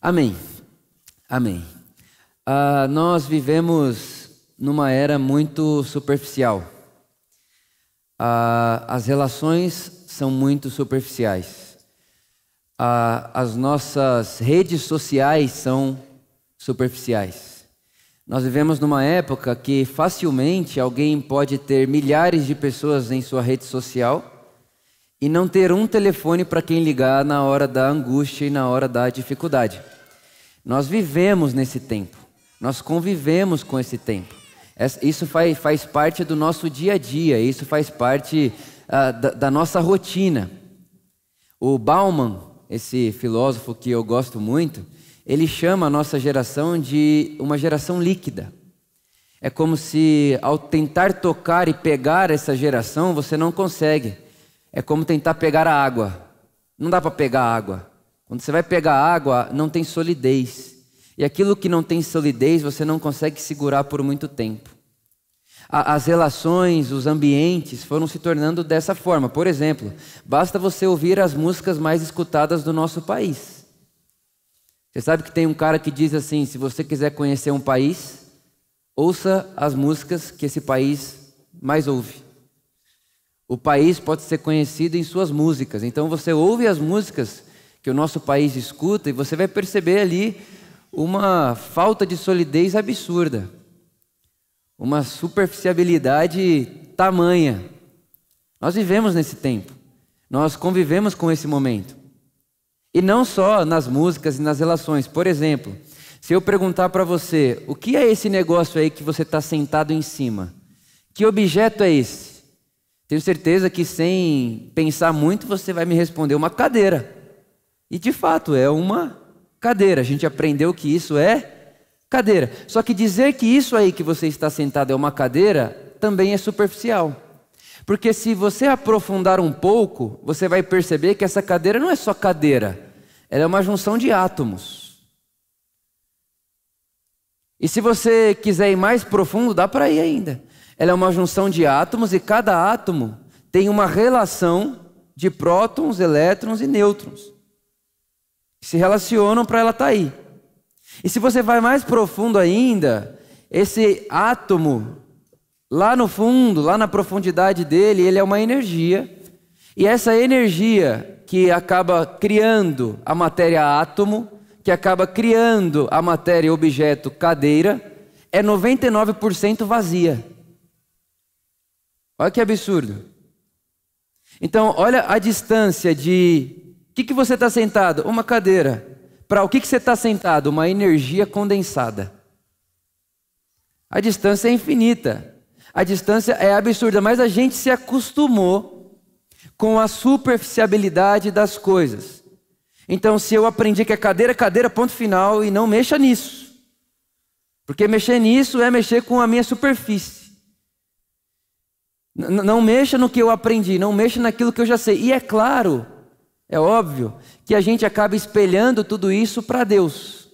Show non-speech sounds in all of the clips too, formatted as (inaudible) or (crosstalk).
Amém. Amém. Ah, nós vivemos numa era muito superficial. Ah, as relações são muito superficiais. Ah, as nossas redes sociais são superficiais. Nós vivemos numa época que facilmente alguém pode ter milhares de pessoas em sua rede social e não ter um telefone para quem ligar na hora da angústia e na hora da dificuldade. Nós vivemos nesse tempo, nós convivemos com esse tempo. Isso faz, faz parte do nosso dia a dia, isso faz parte uh, da, da nossa rotina. O Bauman, esse filósofo que eu gosto muito, ele chama a nossa geração de uma geração líquida. É como se ao tentar tocar e pegar essa geração, você não consegue. É como tentar pegar a água. Não dá para pegar água. Quando você vai pegar água, não tem solidez. E aquilo que não tem solidez, você não consegue segurar por muito tempo. As relações, os ambientes foram se tornando dessa forma. Por exemplo, basta você ouvir as músicas mais escutadas do nosso país. Você sabe que tem um cara que diz assim: se você quiser conhecer um país, ouça as músicas que esse país mais ouve. O país pode ser conhecido em suas músicas. Então você ouve as músicas que o nosso país escuta e você vai perceber ali uma falta de solidez absurda, uma superficialidade tamanha. Nós vivemos nesse tempo, nós convivemos com esse momento. E não só nas músicas e nas relações. Por exemplo, se eu perguntar para você, o que é esse negócio aí que você está sentado em cima? Que objeto é esse? Tenho certeza que sem pensar muito você vai me responder uma cadeira. E de fato é uma cadeira. A gente aprendeu que isso é cadeira. Só que dizer que isso aí que você está sentado é uma cadeira também é superficial. Porque se você aprofundar um pouco, você vai perceber que essa cadeira não é só cadeira, ela é uma junção de átomos. E se você quiser ir mais profundo, dá para ir ainda. Ela é uma junção de átomos e cada átomo tem uma relação de prótons, elétrons e nêutrons. Se relacionam para ela estar tá aí. E se você vai mais profundo ainda, esse átomo, lá no fundo, lá na profundidade dele, ele é uma energia. E essa energia que acaba criando a matéria átomo, que acaba criando a matéria objeto cadeira, é 99% vazia. Olha que absurdo. Então, olha a distância de. Que, que você está sentado? Uma cadeira. Para o que, que você está sentado? Uma energia condensada. A distância é infinita. A distância é absurda, mas a gente se acostumou com a superficialidade das coisas. Então, se eu aprendi que é cadeira, cadeira, ponto final, e não mexa nisso. Porque mexer nisso é mexer com a minha superfície. Não mexa no que eu aprendi, não mexa naquilo que eu já sei. E é claro, é óbvio, que a gente acaba espelhando tudo isso para Deus.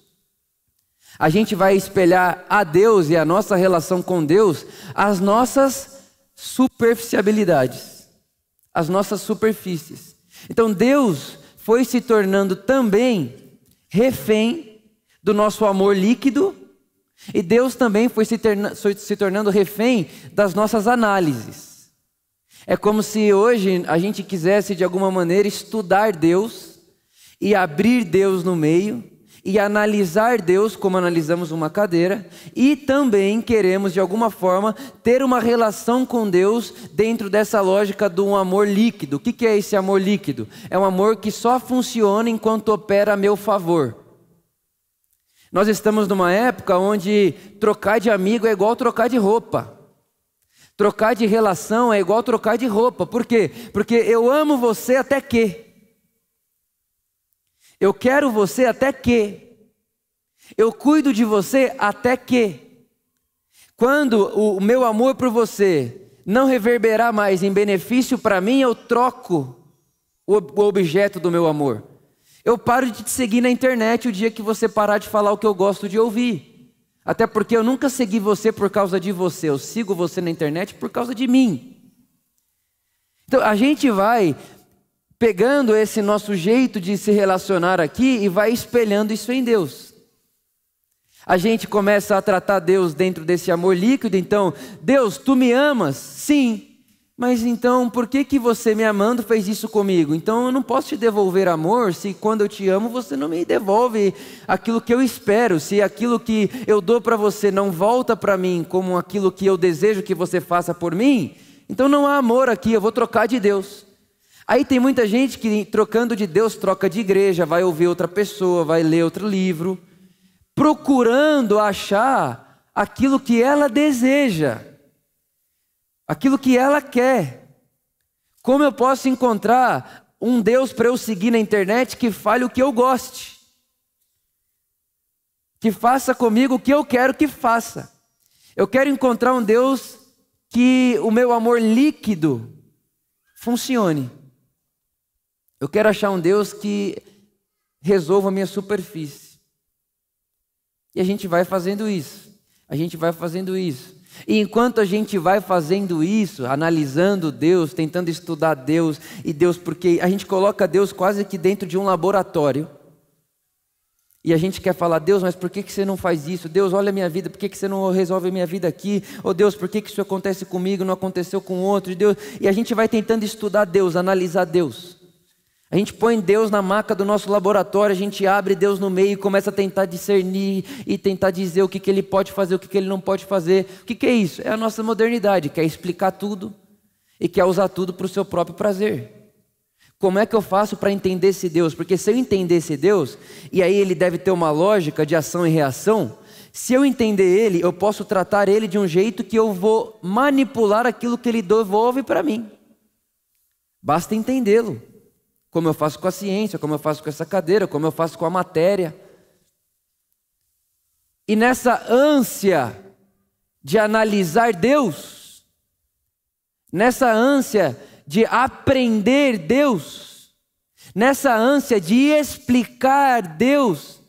A gente vai espelhar a Deus e a nossa relação com Deus as nossas superficialidades, as nossas superfícies. Então Deus foi se tornando também refém do nosso amor líquido e Deus também foi se, se tornando refém das nossas análises. É como se hoje a gente quisesse de alguma maneira estudar Deus e abrir Deus no meio e analisar Deus como analisamos uma cadeira e também queremos de alguma forma ter uma relação com Deus dentro dessa lógica de um amor líquido. O que é esse amor líquido? É um amor que só funciona enquanto opera a meu favor. Nós estamos numa época onde trocar de amigo é igual trocar de roupa. Trocar de relação é igual trocar de roupa. Por quê? Porque eu amo você até que. Eu quero você até que. Eu cuido de você até que. Quando o meu amor por você não reverberar mais em benefício para mim, eu troco o objeto do meu amor. Eu paro de te seguir na internet o dia que você parar de falar o que eu gosto de ouvir. Até porque eu nunca segui você por causa de você, eu sigo você na internet por causa de mim. Então a gente vai pegando esse nosso jeito de se relacionar aqui e vai espelhando isso em Deus. A gente começa a tratar Deus dentro desse amor líquido, então, Deus, tu me amas? Sim. Mas então, por que que você me amando fez isso comigo? Então eu não posso te devolver amor se quando eu te amo você não me devolve aquilo que eu espero, se aquilo que eu dou para você não volta para mim como aquilo que eu desejo que você faça por mim, então não há amor aqui, eu vou trocar de Deus. Aí tem muita gente que trocando de Deus troca de igreja, vai ouvir outra pessoa, vai ler outro livro, procurando achar aquilo que ela deseja aquilo que ela quer. Como eu posso encontrar um Deus para eu seguir na internet que fale o que eu goste? Que faça comigo o que eu quero que faça. Eu quero encontrar um Deus que o meu amor líquido funcione. Eu quero achar um Deus que resolva a minha superfície. E a gente vai fazendo isso. A gente vai fazendo isso. E enquanto a gente vai fazendo isso, analisando Deus, tentando estudar Deus e Deus, porque a gente coloca Deus quase que dentro de um laboratório. E a gente quer falar, Deus, mas por que, que você não faz isso? Deus, olha a minha vida, por que, que você não resolve a minha vida aqui? Ou oh, Deus, por que, que isso acontece comigo, não aconteceu com outro? Deus, e a gente vai tentando estudar Deus, analisar Deus. A gente põe Deus na maca do nosso laboratório, a gente abre Deus no meio e começa a tentar discernir e tentar dizer o que, que ele pode fazer, o que, que ele não pode fazer. O que, que é isso? É a nossa modernidade, quer explicar tudo e quer usar tudo para o seu próprio prazer. Como é que eu faço para entender esse Deus? Porque se eu entender esse Deus, e aí ele deve ter uma lógica de ação e reação, se eu entender ele, eu posso tratar ele de um jeito que eu vou manipular aquilo que ele devolve para mim. Basta entendê-lo como eu faço com a ciência, como eu faço com essa cadeira, como eu faço com a matéria. E nessa ânsia de analisar Deus, nessa ânsia de aprender Deus, nessa ânsia de explicar Deus,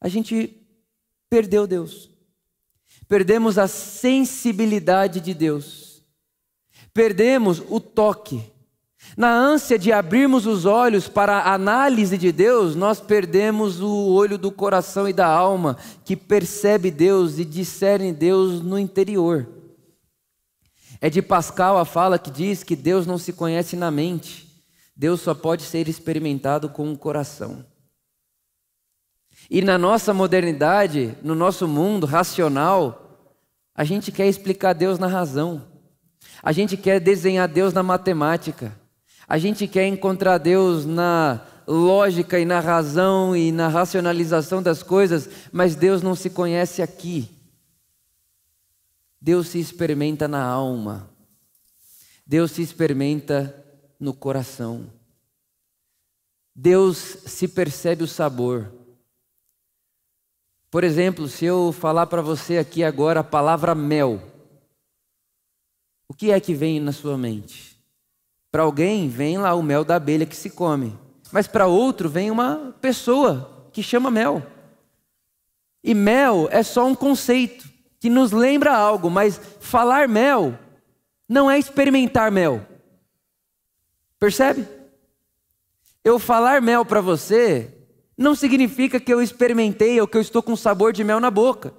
a gente perdeu Deus. Perdemos a sensibilidade de Deus. Perdemos o toque. Na ânsia de abrirmos os olhos para a análise de Deus, nós perdemos o olho do coração e da alma, que percebe Deus e discerne Deus no interior. É de Pascal a fala que diz que Deus não se conhece na mente, Deus só pode ser experimentado com o coração. E na nossa modernidade, no nosso mundo racional, a gente quer explicar Deus na razão, a gente quer desenhar Deus na matemática. A gente quer encontrar Deus na lógica e na razão e na racionalização das coisas, mas Deus não se conhece aqui. Deus se experimenta na alma. Deus se experimenta no coração. Deus se percebe o sabor. Por exemplo, se eu falar para você aqui agora a palavra mel, o que é que vem na sua mente? Para alguém vem lá o mel da abelha que se come, mas para outro vem uma pessoa que chama mel. E mel é só um conceito que nos lembra algo, mas falar mel não é experimentar mel. Percebe? Eu falar mel para você não significa que eu experimentei ou que eu estou com sabor de mel na boca.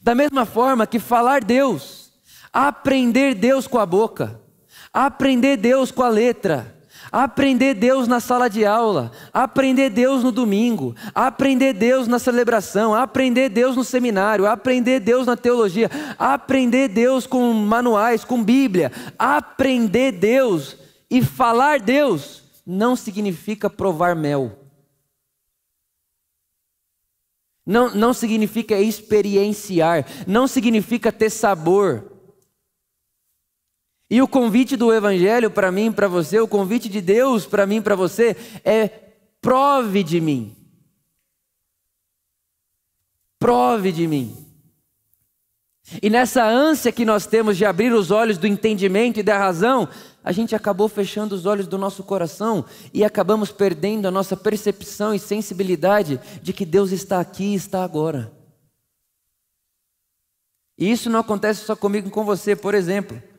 Da mesma forma que falar Deus, aprender Deus com a boca, aprender Deus com a letra, aprender Deus na sala de aula, aprender Deus no domingo, aprender Deus na celebração, aprender Deus no seminário, aprender Deus na teologia, aprender Deus com manuais, com Bíblia, aprender Deus e falar Deus não significa provar mel. Não, não significa experienciar, não significa ter sabor. E o convite do Evangelho para mim, para você, o convite de Deus para mim, para você, é prove de mim. Prove de mim. E nessa ânsia que nós temos de abrir os olhos do entendimento e da razão, a gente acabou fechando os olhos do nosso coração e acabamos perdendo a nossa percepção e sensibilidade de que Deus está aqui e está agora. E isso não acontece só comigo e com você, por exemplo.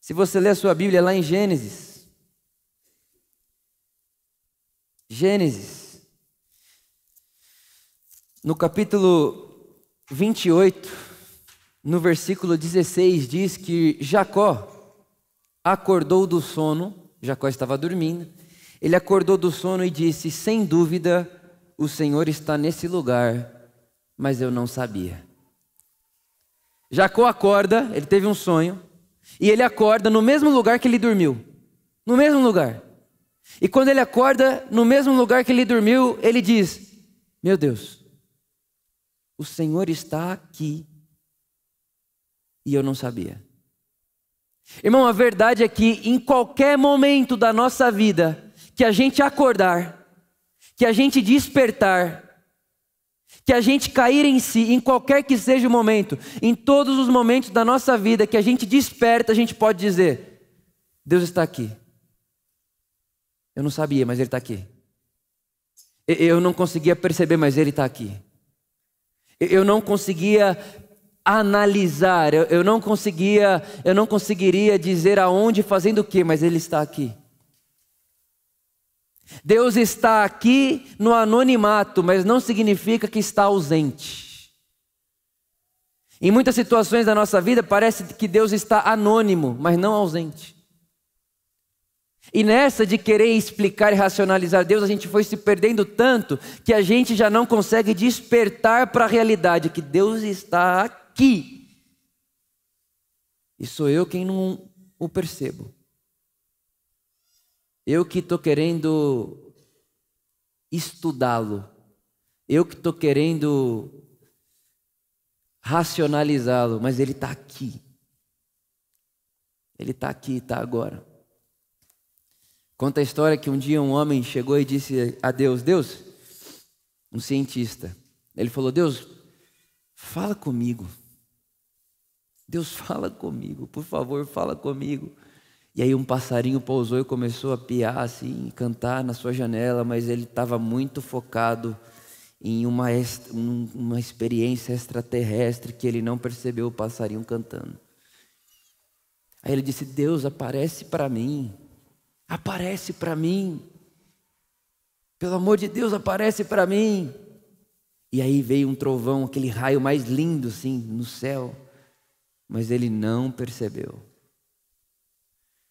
Se você ler a sua Bíblia lá em Gênesis, Gênesis, no capítulo 28, no versículo 16, diz que Jacó acordou do sono, Jacó estava dormindo, ele acordou do sono e disse: Sem dúvida, o Senhor está nesse lugar, mas eu não sabia. Jacó acorda, ele teve um sonho, e ele acorda no mesmo lugar que ele dormiu. No mesmo lugar. E quando ele acorda no mesmo lugar que ele dormiu, ele diz: Meu Deus, o Senhor está aqui e eu não sabia. Irmão, a verdade é que em qualquer momento da nossa vida que a gente acordar, que a gente despertar, que a gente cair em si, em qualquer que seja o momento, em todos os momentos da nossa vida que a gente desperta, a gente pode dizer: Deus está aqui. Eu não sabia, mas Ele está aqui. Eu não conseguia perceber, mas Ele está aqui. Eu não conseguia analisar, eu não conseguia, eu não conseguiria dizer aonde, fazendo o que, mas Ele está aqui. Deus está aqui no anonimato, mas não significa que está ausente. Em muitas situações da nossa vida parece que Deus está anônimo, mas não ausente. E nessa de querer explicar e racionalizar Deus, a gente foi se perdendo tanto que a gente já não consegue despertar para a realidade que Deus está aqui. E sou eu quem não o percebo. Eu que estou querendo estudá-lo. Eu que estou querendo racionalizá-lo, mas ele está aqui. Ele está aqui, está agora. Conta a história que um dia um homem chegou e disse a Deus: Deus, um cientista, ele falou: Deus, fala comigo. Deus, fala comigo, por favor, fala comigo. E aí um passarinho pousou e começou a piar assim, cantar na sua janela, mas ele estava muito focado em uma, uma experiência extraterrestre que ele não percebeu o passarinho cantando. Aí ele disse: Deus, aparece para mim. Aparece para mim. Pelo amor de Deus, aparece para mim. E aí veio um trovão, aquele raio mais lindo assim no céu, mas ele não percebeu.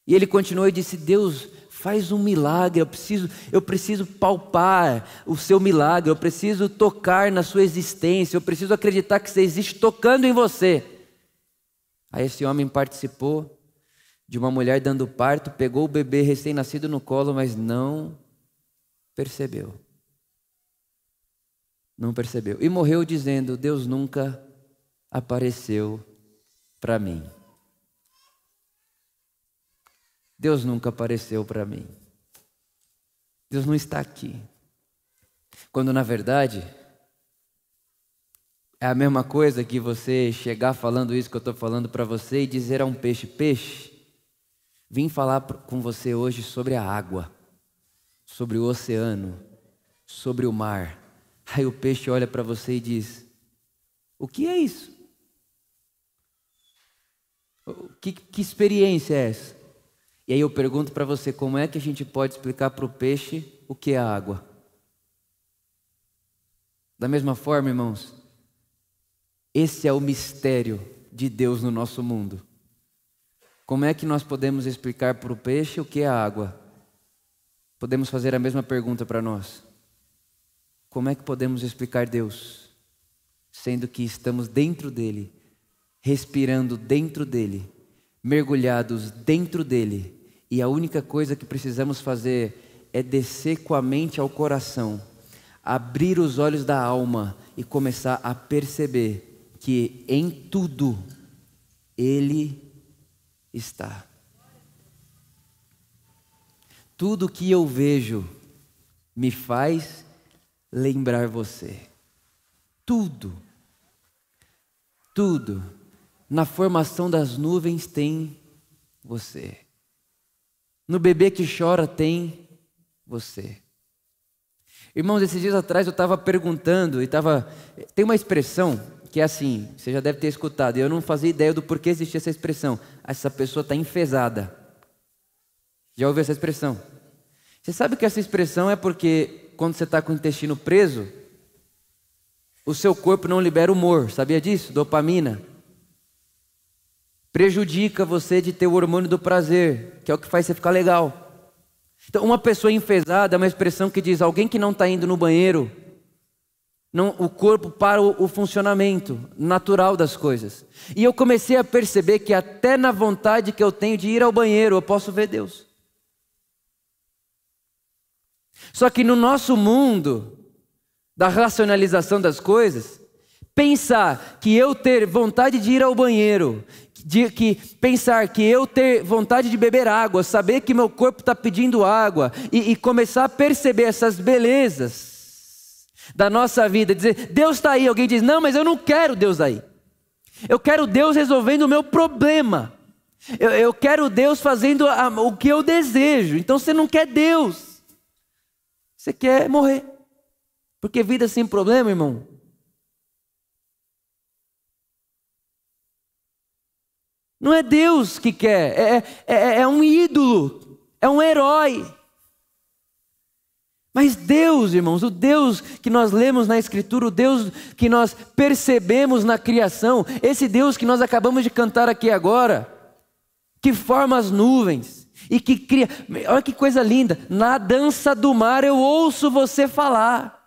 E ele continuou e disse: Deus, faz um milagre, eu preciso, eu preciso palpar o seu milagre, eu preciso tocar na sua existência, eu preciso acreditar que você existe tocando em você. Aí esse homem participou de uma mulher dando parto, pegou o bebê recém-nascido no colo, mas não percebeu. Não percebeu. E morreu dizendo: Deus nunca apareceu para mim. Deus nunca apareceu para mim. Deus não está aqui. Quando na verdade é a mesma coisa que você chegar falando isso que eu estou falando para você e dizer a um peixe: peixe, Vim falar com você hoje sobre a água, sobre o oceano, sobre o mar. Aí o peixe olha para você e diz: O que é isso? Que, que experiência é essa? E aí eu pergunto para você: como é que a gente pode explicar para o peixe o que é água? Da mesma forma, irmãos, esse é o mistério de Deus no nosso mundo. Como é que nós podemos explicar para o peixe o que é água? Podemos fazer a mesma pergunta para nós. Como é que podemos explicar Deus, sendo que estamos dentro dele, respirando dentro dele, mergulhados dentro dele, e a única coisa que precisamos fazer é descer com a mente ao coração, abrir os olhos da alma e começar a perceber que em tudo Ele está. Tudo que eu vejo me faz lembrar você. Tudo. Tudo. Na formação das nuvens tem você. No bebê que chora tem você. Irmãos, esses dias atrás eu estava perguntando e estava. Tem uma expressão que é assim, você já deve ter escutado, e eu não fazia ideia do porquê existia essa expressão. Essa pessoa está enfesada. Já ouviu essa expressão? Você sabe que essa expressão é porque quando você está com o intestino preso, o seu corpo não libera humor, sabia disso? Dopamina. Prejudica você de ter o hormônio do prazer, que é o que faz você ficar legal. Então, uma pessoa enfesada é uma expressão que diz alguém que não está indo no banheiro, não, o corpo para o, o funcionamento natural das coisas. E eu comecei a perceber que até na vontade que eu tenho de ir ao banheiro, eu posso ver Deus. Só que no nosso mundo da racionalização das coisas, pensar que eu ter vontade de ir ao banheiro, de que pensar que eu ter vontade de beber água, saber que meu corpo está pedindo água e, e, começar a perceber essas belezas da nossa vida, dizer Deus está aí, alguém diz não, mas eu não quero Deus aí. Eu quero Deus resolvendo o meu problema. Eu, eu quero Deus fazendo a, o que eu desejo. Então você não quer Deus, você quer morrer, porque vida sem problema, irmão, Não é Deus que quer, é, é, é, é um ídolo, é um herói. Mas Deus, irmãos, o Deus que nós lemos na Escritura, o Deus que nós percebemos na criação, esse Deus que nós acabamos de cantar aqui agora, que forma as nuvens e que cria. Olha que coisa linda! Na dança do mar eu ouço você falar.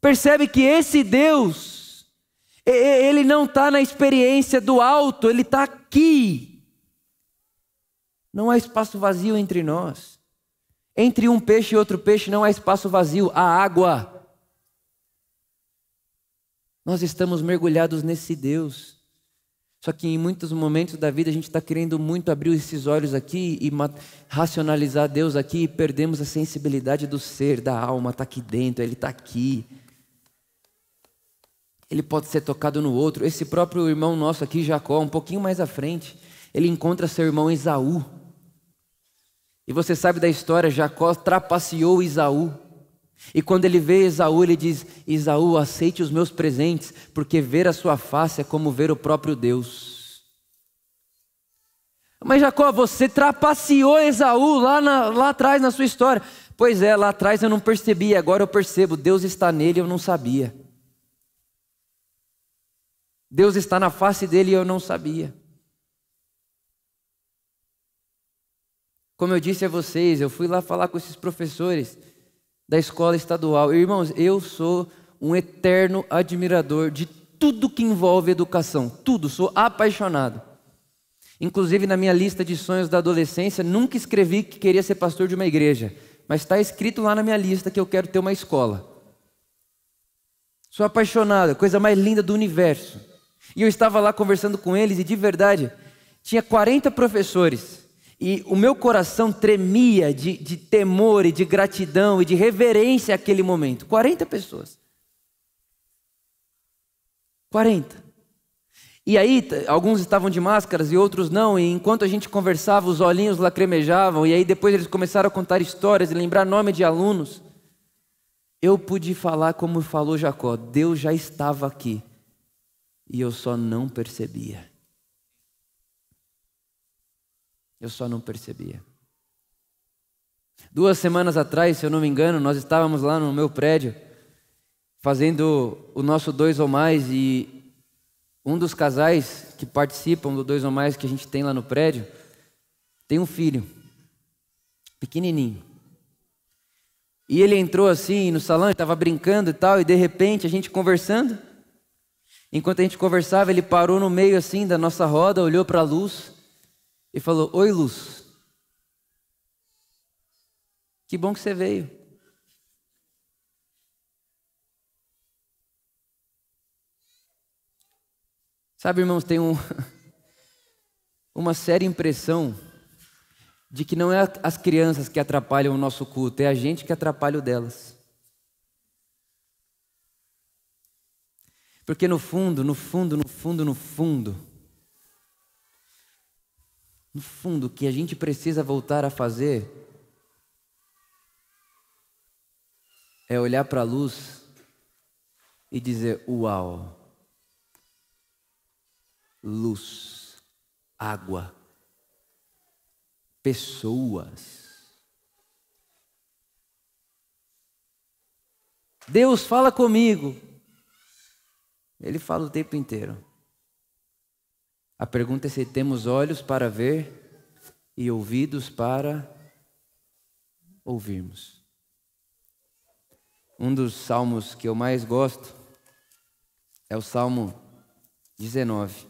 Percebe que esse Deus ele não está na experiência do alto, ele está aqui. Não há espaço vazio entre nós. Entre um peixe e outro peixe não há espaço vazio, há água. Nós estamos mergulhados nesse Deus. Só que em muitos momentos da vida a gente está querendo muito abrir esses olhos aqui e racionalizar Deus aqui e perdemos a sensibilidade do ser, da alma, está aqui dentro, Ele está aqui ele pode ser tocado no outro. Esse próprio irmão nosso aqui, Jacó, um pouquinho mais à frente, ele encontra seu irmão Esaú. E você sabe da história, Jacó trapaceou Esaú. E quando ele vê Esaú, ele diz: Esaú, aceite os meus presentes, porque ver a sua face é como ver o próprio Deus. Mas Jacó, você trapaceou Esaú lá, na, lá atrás na sua história. Pois é, lá atrás eu não percebi, agora eu percebo, Deus está nele, eu não sabia. Deus está na face dele e eu não sabia. Como eu disse a vocês, eu fui lá falar com esses professores da escola estadual. Irmãos, eu sou um eterno admirador de tudo que envolve educação, tudo, sou apaixonado. Inclusive na minha lista de sonhos da adolescência, nunca escrevi que queria ser pastor de uma igreja, mas está escrito lá na minha lista que eu quero ter uma escola. Sou apaixonado, coisa mais linda do universo. E eu estava lá conversando com eles e de verdade, tinha 40 professores. E o meu coração tremia de, de temor e de gratidão e de reverência àquele momento. 40 pessoas. 40. E aí, alguns estavam de máscaras e outros não, e enquanto a gente conversava, os olhinhos lacrimejavam, e aí depois eles começaram a contar histórias e lembrar nome de alunos. Eu pude falar como falou Jacó: Deus já estava aqui e eu só não percebia. Eu só não percebia. Duas semanas atrás, se eu não me engano, nós estávamos lá no meu prédio fazendo o nosso dois ou mais e um dos casais que participam do dois ou mais que a gente tem lá no prédio tem um filho pequenininho. E ele entrou assim no salão, estava brincando e tal, e de repente a gente conversando, Enquanto a gente conversava, ele parou no meio assim da nossa roda, olhou para a luz e falou: Oi, luz. Que bom que você veio. Sabe, irmãos, tem um, (laughs) uma séria impressão de que não é as crianças que atrapalham o nosso culto, é a gente que atrapalha o delas. Porque no fundo, no fundo, no fundo, no fundo, no fundo, o que a gente precisa voltar a fazer é olhar para a luz e dizer: Uau! Luz, água. pessoas. Deus fala comigo. Ele fala o tempo inteiro. A pergunta é se temos olhos para ver e ouvidos para ouvirmos. Um dos salmos que eu mais gosto é o Salmo 19.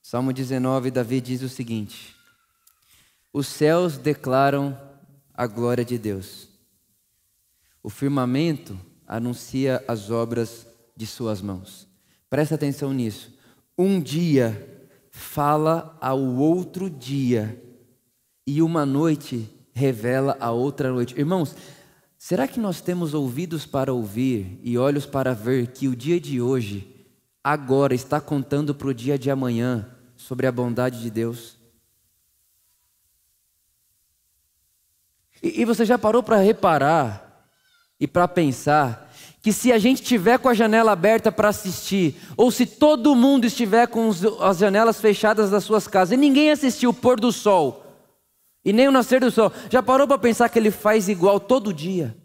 Salmo 19, Davi diz o seguinte: Os céus declaram a glória de Deus, o firmamento anuncia as obras de Suas mãos. Presta atenção nisso. Um dia fala ao outro dia, e uma noite revela a outra noite. Irmãos, será que nós temos ouvidos para ouvir e olhos para ver que o dia de hoje, agora, está contando para o dia de amanhã sobre a bondade de Deus? E, e você já parou para reparar e para pensar que se a gente tiver com a janela aberta para assistir, ou se todo mundo estiver com as janelas fechadas das suas casas, e ninguém assistiu o pôr do sol, e nem o nascer do sol, já parou para pensar que ele faz igual todo dia?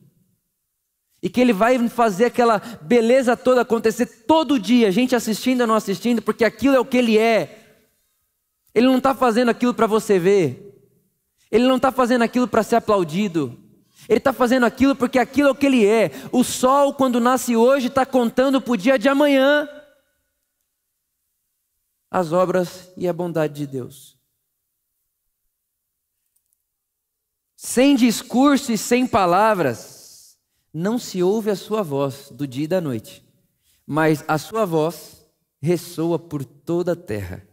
E que ele vai fazer aquela beleza toda acontecer todo dia, gente assistindo ou não assistindo, porque aquilo é o que ele é. Ele não está fazendo aquilo para você ver, ele não está fazendo aquilo para ser aplaudido, ele está fazendo aquilo porque aquilo é o que ele é. O sol, quando nasce hoje, está contando para o dia de amanhã as obras e a bondade de Deus. Sem discurso e sem palavras, não se ouve a sua voz do dia e da noite, mas a sua voz ressoa por toda a terra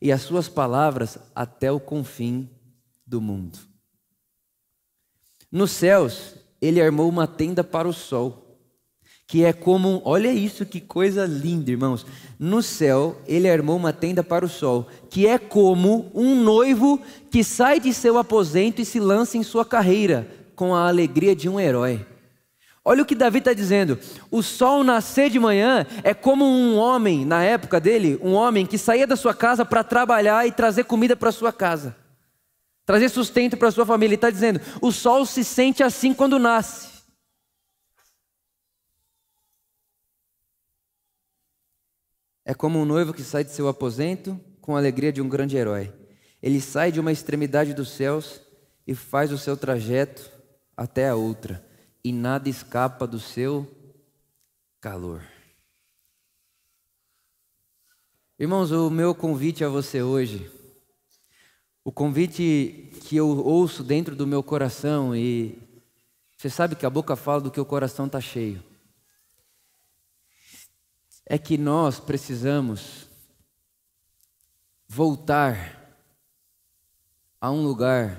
e as suas palavras até o confim do mundo. Nos céus, ele armou uma tenda para o sol, que é como, olha isso, que coisa linda, irmãos. No céu, ele armou uma tenda para o sol, que é como um noivo que sai de seu aposento e se lança em sua carreira, com a alegria de um herói. Olha o que Davi está dizendo: o sol nascer de manhã é como um homem, na época dele, um homem que saía da sua casa para trabalhar e trazer comida para sua casa trazer sustento para sua família. Ele está dizendo: o sol se sente assim quando nasce. É como um noivo que sai de seu aposento com a alegria de um grande herói. Ele sai de uma extremidade dos céus e faz o seu trajeto até a outra, e nada escapa do seu calor. Irmãos, o meu convite a você hoje o convite que eu ouço dentro do meu coração e você sabe que a boca fala do que o coração está cheio. É que nós precisamos voltar a um lugar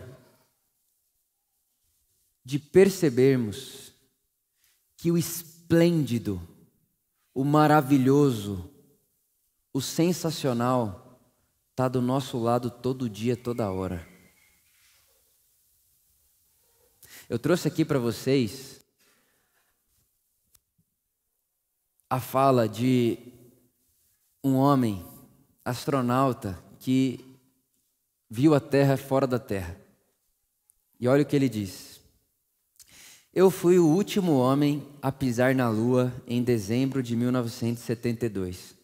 de percebermos que o esplêndido, o maravilhoso, o sensacional, está do nosso lado todo dia, toda hora. Eu trouxe aqui para vocês a fala de um homem astronauta que viu a Terra fora da Terra. E olha o que ele diz. Eu fui o último homem a pisar na Lua em dezembro de 1972.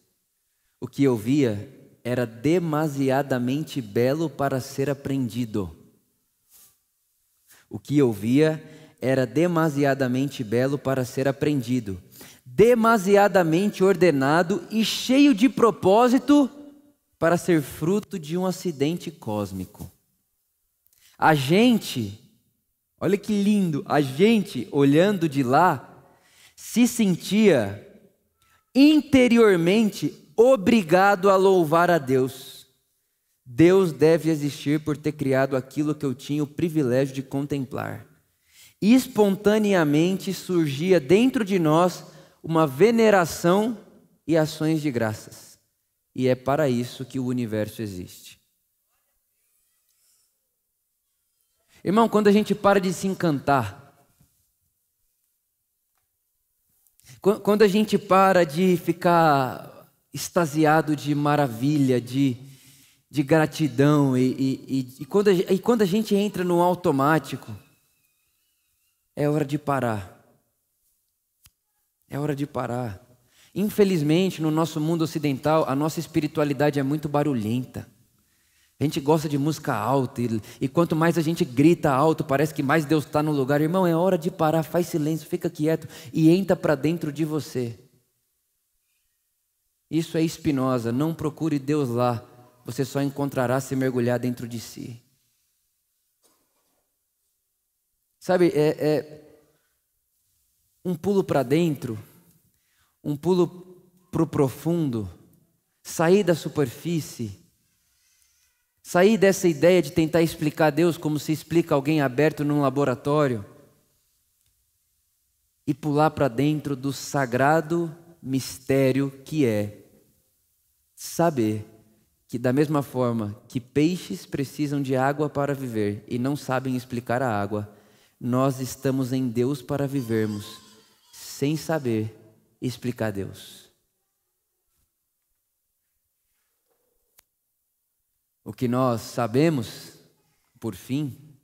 O que eu via era demasiadamente belo para ser aprendido. O que eu via era demasiadamente belo para ser aprendido, demasiadamente ordenado e cheio de propósito para ser fruto de um acidente cósmico. A gente, olha que lindo, a gente olhando de lá se sentia interiormente obrigado a louvar a Deus. Deus deve existir por ter criado aquilo que eu tinha o privilégio de contemplar. Espontaneamente surgia dentro de nós uma veneração e ações de graças. E é para isso que o universo existe. Irmão, quando a gente para de se encantar, quando a gente para de ficar extasiado de maravilha, de, de gratidão. E, e, e, quando a, e quando a gente entra no automático, é hora de parar. É hora de parar. Infelizmente, no nosso mundo ocidental, a nossa espiritualidade é muito barulhenta. A gente gosta de música alta e, e quanto mais a gente grita alto, parece que mais Deus está no lugar. Irmão, é hora de parar, faz silêncio, fica quieto e entra para dentro de você. Isso é espinosa, não procure Deus lá, você só encontrará se mergulhar dentro de si. Sabe, é, é um pulo para dentro, um pulo para o profundo, sair da superfície Sair dessa ideia de tentar explicar Deus como se explica alguém aberto num laboratório e pular para dentro do sagrado mistério que é saber que, da mesma forma que peixes precisam de água para viver e não sabem explicar a água, nós estamos em Deus para vivermos sem saber explicar Deus. O que nós sabemos, por fim,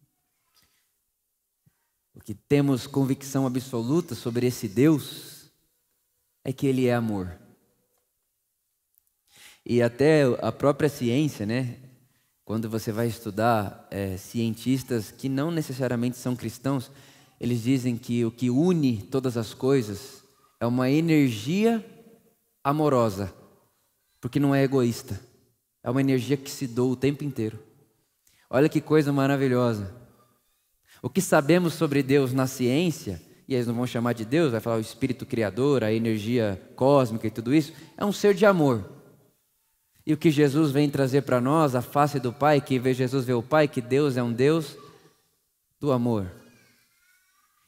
o que temos convicção absoluta sobre esse Deus, é que Ele é amor. E até a própria ciência, né? Quando você vai estudar é, cientistas que não necessariamente são cristãos, eles dizem que o que une todas as coisas é uma energia amorosa, porque não é egoísta. É uma energia que se doa o tempo inteiro. Olha que coisa maravilhosa. O que sabemos sobre Deus na ciência, e eles não vão chamar de Deus, vai falar o espírito criador, a energia cósmica e tudo isso, é um ser de amor. E o que Jesus vem trazer para nós, a face do Pai, que vê Jesus vê o Pai, que Deus é um Deus do amor.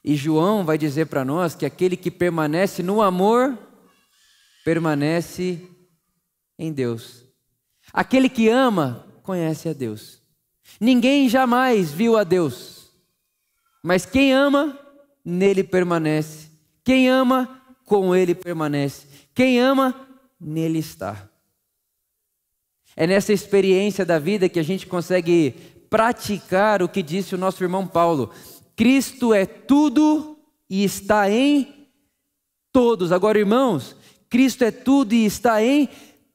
E João vai dizer para nós que aquele que permanece no amor, permanece em Deus. Aquele que ama conhece a Deus. Ninguém jamais viu a Deus, mas quem ama, nele permanece. Quem ama, com ele permanece. Quem ama, nele está. É nessa experiência da vida que a gente consegue praticar o que disse o nosso irmão Paulo: Cristo é tudo e está em todos. Agora, irmãos, Cristo é tudo e está em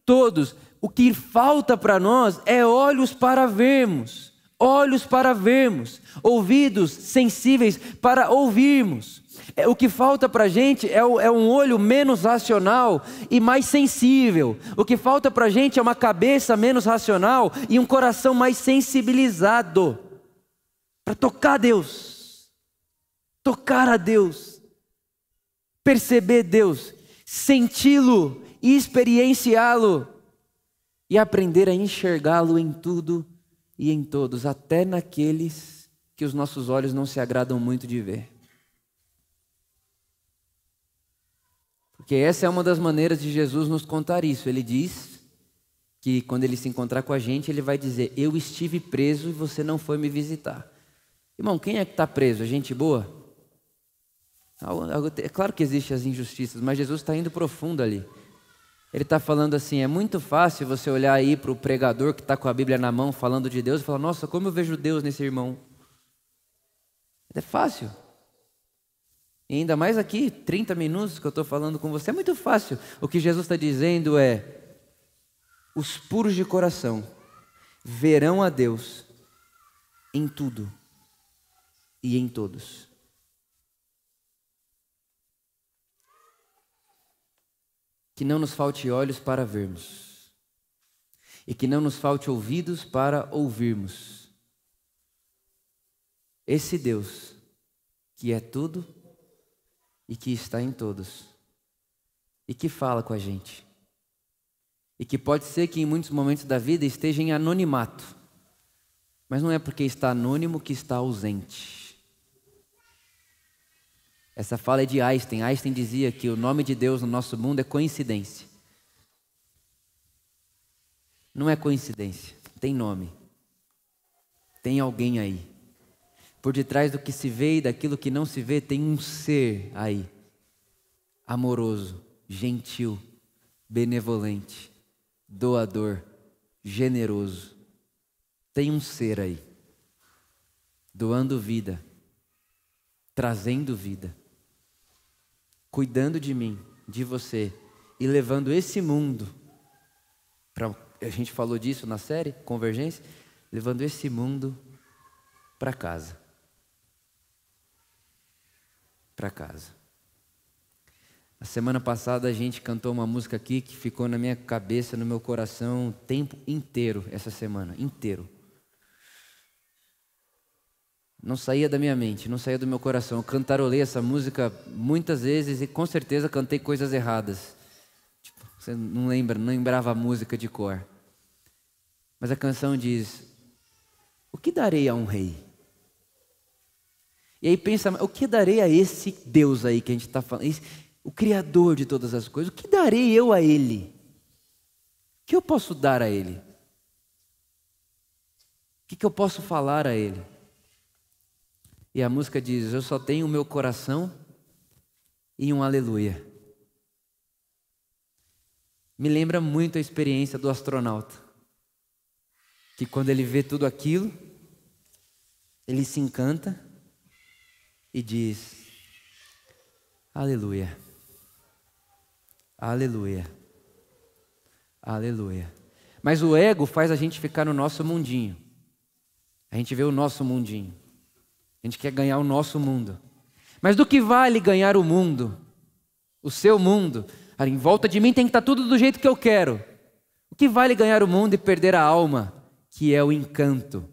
todos. O que falta para nós é olhos para vermos, olhos para vermos, ouvidos sensíveis para ouvirmos. É, o que falta para a gente é, é, um olho menos racional e mais sensível. O que falta para a gente é uma cabeça menos racional e um coração mais sensibilizado para tocar Deus, tocar a Deus, perceber Deus, senti-lo e experienciá-lo e aprender a enxergá-lo em tudo e em todos, até naqueles que os nossos olhos não se agradam muito de ver. Porque essa é uma das maneiras de Jesus nos contar isso. Ele diz que quando ele se encontrar com a gente, ele vai dizer: Eu estive preso e você não foi me visitar. Irmão, quem é que está preso? A gente boa? É claro que existem as injustiças, mas Jesus está indo profundo ali. Ele está falando assim: é muito fácil você olhar aí para o pregador que está com a Bíblia na mão falando de Deus e falar: nossa, como eu vejo Deus nesse irmão. É fácil. E ainda mais aqui, 30 minutos que eu estou falando com você, é muito fácil. O que Jesus está dizendo é: os puros de coração verão a Deus em tudo e em todos. que não nos falte olhos para vermos, e que não nos falte ouvidos para ouvirmos. Esse Deus, que é tudo e que está em todos, e que fala com a gente, e que pode ser que em muitos momentos da vida esteja em anonimato, mas não é porque está anônimo que está ausente. Essa fala é de Einstein. Einstein dizia que o nome de Deus no nosso mundo é coincidência. Não é coincidência, tem nome. Tem alguém aí. Por detrás do que se vê e daquilo que não se vê, tem um ser aí. Amoroso, gentil, benevolente, doador, generoso. Tem um ser aí, doando vida, trazendo vida, cuidando de mim, de você e levando esse mundo para a gente falou disso na série Convergência, levando esse mundo para casa. Para casa. A semana passada a gente cantou uma música aqui que ficou na minha cabeça, no meu coração, o tempo inteiro, essa semana, inteiro. Não saía da minha mente, não saía do meu coração. Eu cantarolei essa música muitas vezes e com certeza cantei coisas erradas. Tipo, você não lembra, não lembrava a música de cor. Mas a canção diz: O que darei a um rei? E aí pensa, o que darei a esse Deus aí que a gente está falando? o Criador de todas as coisas, o que darei eu a Ele? O que eu posso dar a Ele? O que, que eu posso falar a Ele? E a música diz: Eu só tenho o meu coração e um aleluia. Me lembra muito a experiência do astronauta, que quando ele vê tudo aquilo, ele se encanta e diz: Aleluia. Aleluia. Aleluia. Mas o ego faz a gente ficar no nosso mundinho. A gente vê o nosso mundinho. A gente quer ganhar o nosso mundo. Mas do que vale ganhar o mundo? O seu mundo? Em volta de mim tem que estar tudo do jeito que eu quero. O que vale ganhar o mundo e perder a alma, que é o encanto,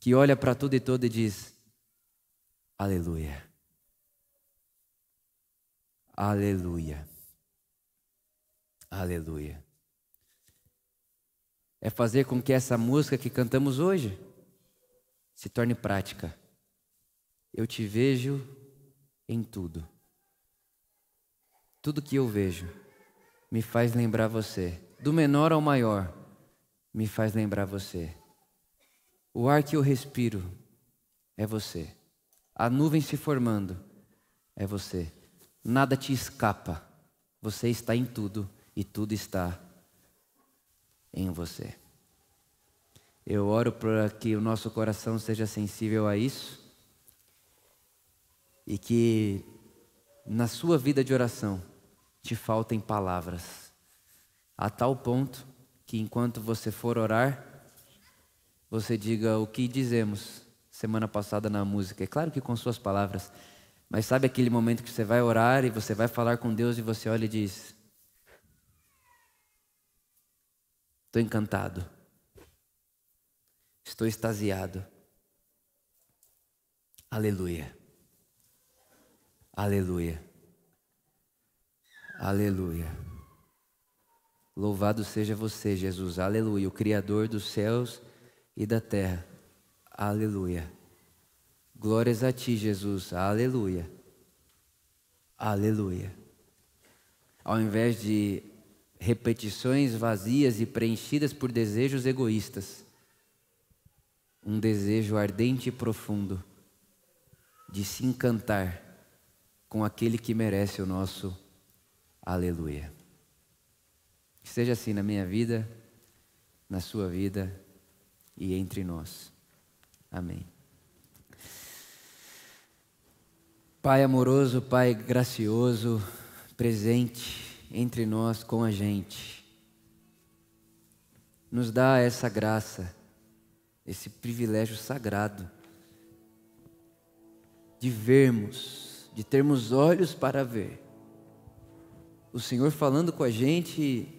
que olha para tudo e todo e diz: Aleluia. Aleluia. Aleluia. É fazer com que essa música que cantamos hoje se torne prática. Eu te vejo em tudo. Tudo que eu vejo me faz lembrar você. Do menor ao maior, me faz lembrar você. O ar que eu respiro é você. A nuvem se formando é você. Nada te escapa. Você está em tudo e tudo está em você. Eu oro para que o nosso coração seja sensível a isso e que na sua vida de oração te faltem palavras, a tal ponto que enquanto você for orar, você diga o que dizemos semana passada na música. É claro que com suas palavras, mas sabe aquele momento que você vai orar e você vai falar com Deus e você olha e diz: Estou encantado. Estou extasiado. Aleluia. Aleluia. Aleluia. Louvado seja você, Jesus. Aleluia. O Criador dos céus e da terra. Aleluia. Glórias a ti, Jesus. Aleluia. Aleluia. Ao invés de repetições vazias e preenchidas por desejos egoístas. Um desejo ardente e profundo de se encantar com aquele que merece o nosso aleluia. Que seja assim na minha vida, na sua vida e entre nós. Amém. Pai amoroso, Pai gracioso, presente, entre nós com a gente. Nos dá essa graça, esse privilégio sagrado de vermos, de termos olhos para ver. O Senhor falando com a gente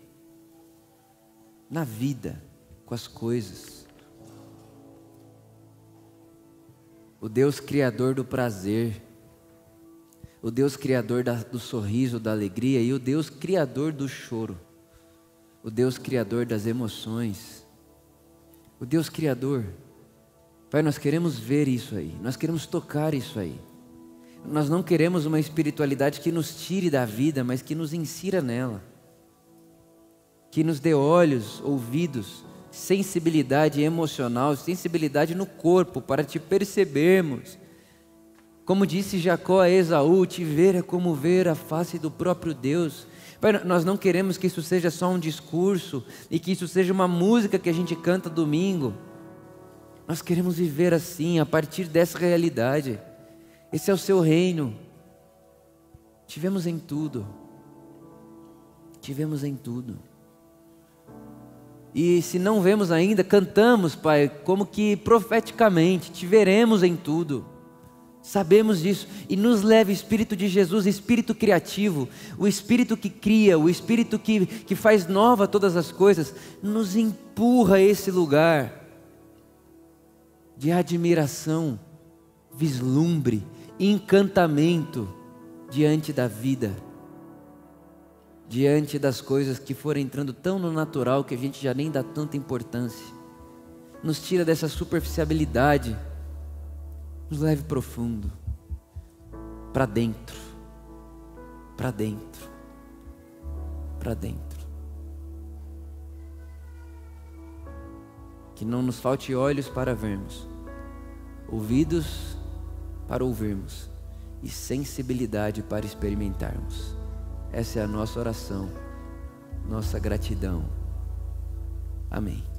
na vida, com as coisas. O Deus Criador do prazer o Deus criador da, do sorriso, da alegria e o Deus criador do choro, o Deus criador das emoções, o Deus criador. Pai, nós queremos ver isso aí, nós queremos tocar isso aí. Nós não queremos uma espiritualidade que nos tire da vida, mas que nos insira nela. Que nos dê olhos, ouvidos, sensibilidade emocional, sensibilidade no corpo para te percebermos como disse Jacó a Esaú, te ver é como ver a face do próprio Deus. Pai, nós não queremos que isso seja só um discurso e que isso seja uma música que a gente canta domingo. Nós queremos viver assim, a partir dessa realidade. Esse é o seu reino. Tivemos em tudo. Tivemos em tudo. E se não vemos ainda, cantamos, Pai, como que profeticamente, te veremos em tudo. Sabemos disso. E nos leva o Espírito de Jesus, Espírito criativo, o Espírito que cria, o Espírito que, que faz nova todas as coisas, nos empurra a esse lugar de admiração, vislumbre, encantamento diante da vida, diante das coisas que foram entrando tão no natural que a gente já nem dá tanta importância. Nos tira dessa superficialidade, nos leve profundo, para dentro, para dentro, para dentro. que não nos falte olhos para vermos, ouvidos para ouvirmos e sensibilidade para experimentarmos. Essa é a nossa oração, nossa gratidão. Amém.